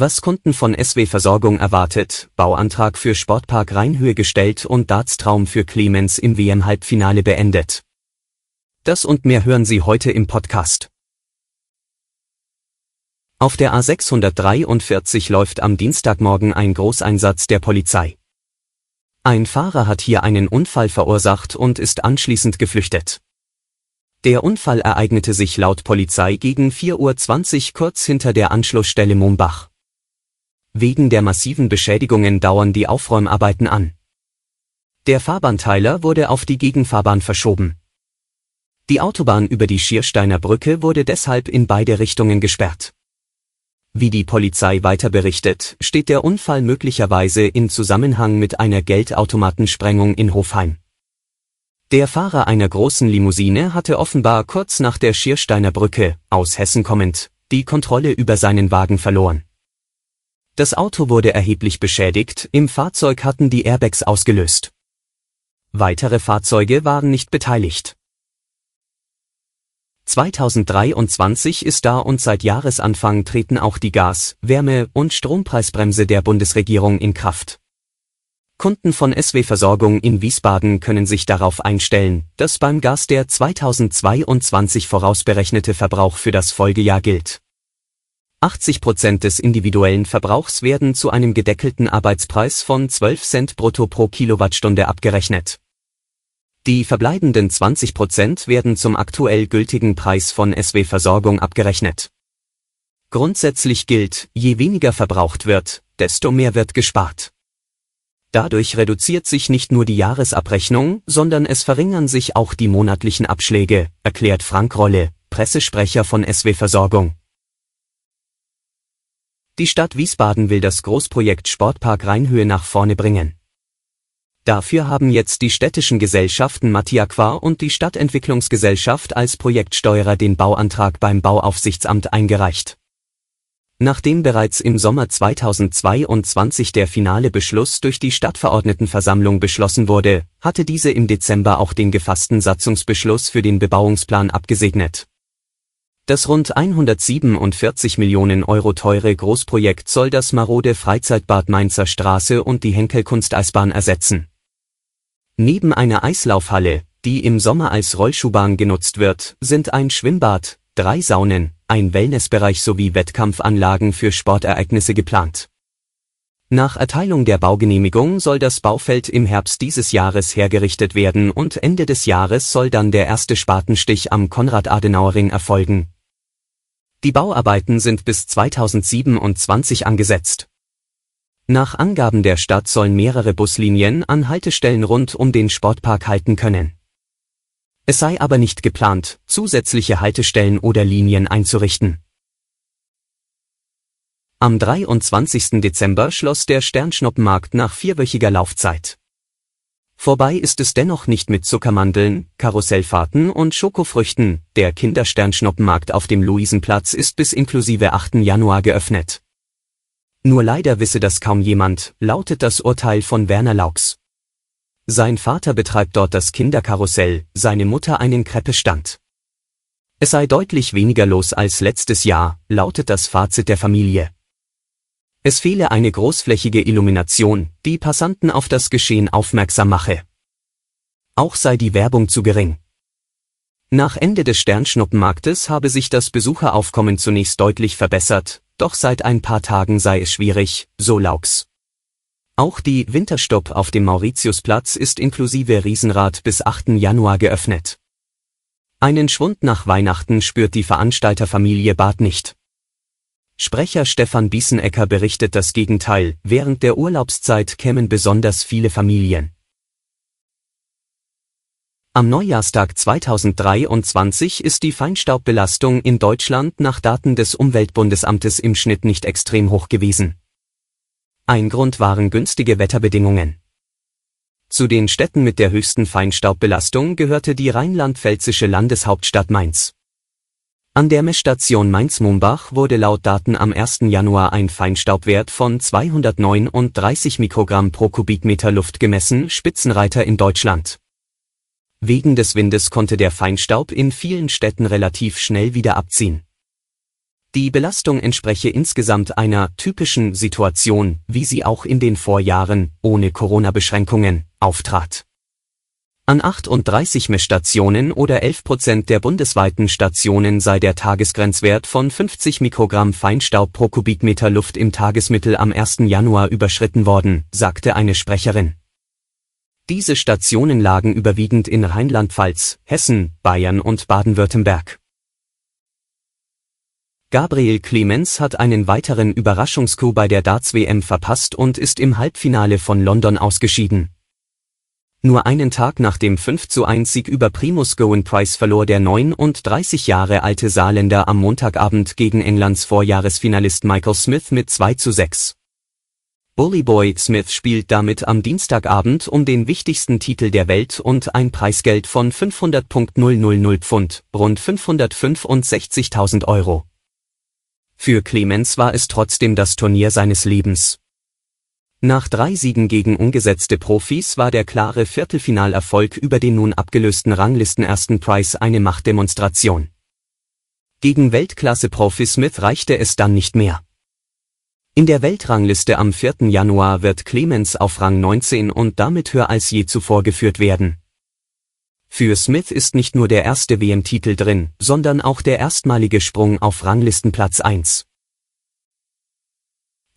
Was Kunden von SW Versorgung erwartet, Bauantrag für Sportpark Rheinhöhe gestellt und Dartstraum für Clemens im WM-Halbfinale beendet. Das und mehr hören Sie heute im Podcast. Auf der A643 läuft am Dienstagmorgen ein Großeinsatz der Polizei. Ein Fahrer hat hier einen Unfall verursacht und ist anschließend geflüchtet. Der Unfall ereignete sich laut Polizei gegen 4.20 Uhr kurz hinter der Anschlussstelle Mombach. Wegen der massiven Beschädigungen dauern die Aufräumarbeiten an. Der Fahrbahnteiler wurde auf die Gegenfahrbahn verschoben. Die Autobahn über die Schiersteiner Brücke wurde deshalb in beide Richtungen gesperrt. Wie die Polizei weiter berichtet, steht der Unfall möglicherweise in Zusammenhang mit einer Geldautomatensprengung in Hofheim. Der Fahrer einer großen Limousine hatte offenbar kurz nach der Schiersteiner Brücke, aus Hessen kommend, die Kontrolle über seinen Wagen verloren. Das Auto wurde erheblich beschädigt, im Fahrzeug hatten die Airbags ausgelöst. Weitere Fahrzeuge waren nicht beteiligt. 2023 ist da und seit Jahresanfang treten auch die Gas-, Wärme- und Strompreisbremse der Bundesregierung in Kraft. Kunden von SW Versorgung in Wiesbaden können sich darauf einstellen, dass beim Gas der 2022 vorausberechnete Verbrauch für das Folgejahr gilt. 80 Prozent des individuellen Verbrauchs werden zu einem gedeckelten Arbeitspreis von 12 Cent brutto pro Kilowattstunde abgerechnet. Die verbleibenden 20 Prozent werden zum aktuell gültigen Preis von SW Versorgung abgerechnet. Grundsätzlich gilt, je weniger verbraucht wird, desto mehr wird gespart. Dadurch reduziert sich nicht nur die Jahresabrechnung, sondern es verringern sich auch die monatlichen Abschläge, erklärt Frank Rolle, Pressesprecher von SW Versorgung. Die Stadt Wiesbaden will das Großprojekt Sportpark Rheinhöhe nach vorne bringen. Dafür haben jetzt die städtischen Gesellschaften Matiaqua und die Stadtentwicklungsgesellschaft als Projektsteuerer den Bauantrag beim Bauaufsichtsamt eingereicht. Nachdem bereits im Sommer 2022 der finale Beschluss durch die Stadtverordnetenversammlung beschlossen wurde, hatte diese im Dezember auch den gefassten Satzungsbeschluss für den Bebauungsplan abgesegnet. Das rund 147 Millionen Euro teure Großprojekt soll das marode Freizeitbad Mainzer Straße und die Henkel-Kunsteisbahn ersetzen. Neben einer Eislaufhalle, die im Sommer als Rollschuhbahn genutzt wird, sind ein Schwimmbad, drei Saunen, ein Wellnessbereich sowie Wettkampfanlagen für Sportereignisse geplant. Nach Erteilung der Baugenehmigung soll das Baufeld im Herbst dieses Jahres hergerichtet werden und Ende des Jahres soll dann der erste Spatenstich am Konrad-Adenauer-Ring erfolgen. Die Bauarbeiten sind bis 2027 angesetzt. Nach Angaben der Stadt sollen mehrere Buslinien an Haltestellen rund um den Sportpark halten können. Es sei aber nicht geplant, zusätzliche Haltestellen oder Linien einzurichten. Am 23. Dezember schloss der Sternschnuppenmarkt nach vierwöchiger Laufzeit. Vorbei ist es dennoch nicht mit Zuckermandeln, Karussellfahrten und Schokofrüchten, der Kindersternschnuppenmarkt auf dem Luisenplatz ist bis inklusive 8. Januar geöffnet. Nur leider wisse das kaum jemand, lautet das Urteil von Werner Laux. Sein Vater betreibt dort das Kinderkarussell, seine Mutter einen Kreppestand. Es sei deutlich weniger los als letztes Jahr, lautet das Fazit der Familie. Es fehle eine großflächige Illumination, die Passanten auf das Geschehen aufmerksam mache. Auch sei die Werbung zu gering. Nach Ende des Sternschnuppenmarktes habe sich das Besucheraufkommen zunächst deutlich verbessert, doch seit ein paar Tagen sei es schwierig, so Laux. Auch die Winterstopp auf dem Mauritiusplatz ist inklusive Riesenrad bis 8. Januar geöffnet. Einen Schwund nach Weihnachten spürt die Veranstalterfamilie Bad nicht. Sprecher Stefan Biesenecker berichtet das Gegenteil, während der Urlaubszeit kämen besonders viele Familien. Am Neujahrstag 2023 ist die Feinstaubbelastung in Deutschland nach Daten des Umweltbundesamtes im Schnitt nicht extrem hoch gewesen. Ein Grund waren günstige Wetterbedingungen. Zu den Städten mit der höchsten Feinstaubbelastung gehörte die rheinland-pfälzische Landeshauptstadt Mainz. An der Messstation Mainz-Mumbach wurde laut Daten am 1. Januar ein Feinstaubwert von 239 Mikrogramm pro Kubikmeter Luft gemessen, Spitzenreiter in Deutschland. Wegen des Windes konnte der Feinstaub in vielen Städten relativ schnell wieder abziehen. Die Belastung entspreche insgesamt einer typischen Situation, wie sie auch in den Vorjahren, ohne Corona-Beschränkungen, auftrat. An 38 Messstationen oder 11 Prozent der bundesweiten Stationen sei der Tagesgrenzwert von 50 Mikrogramm Feinstaub pro Kubikmeter Luft im Tagesmittel am 1. Januar überschritten worden, sagte eine Sprecherin. Diese Stationen lagen überwiegend in Rheinland-Pfalz, Hessen, Bayern und Baden-Württemberg. Gabriel Clemens hat einen weiteren Überraschungscoup bei der Darts-WM verpasst und ist im Halbfinale von London ausgeschieden. Nur einen Tag nach dem 5 zu 1 Sieg über Primus Gowen Price verlor der 39 Jahre alte Saarländer am Montagabend gegen Englands Vorjahresfinalist Michael Smith mit 2 zu 6. Bully Boy Smith spielt damit am Dienstagabend um den wichtigsten Titel der Welt und ein Preisgeld von 500.000 Pfund, rund 565.000 Euro. Für Clemens war es trotzdem das Turnier seines Lebens. Nach drei Siegen gegen ungesetzte Profis war der klare Viertelfinalerfolg über den nun abgelösten Ranglistenersten Price eine Machtdemonstration. Gegen Weltklasse-Profi Smith reichte es dann nicht mehr. In der Weltrangliste am 4. Januar wird Clemens auf Rang 19 und damit höher als je zuvor geführt werden. Für Smith ist nicht nur der erste WM-Titel drin, sondern auch der erstmalige Sprung auf Ranglistenplatz 1.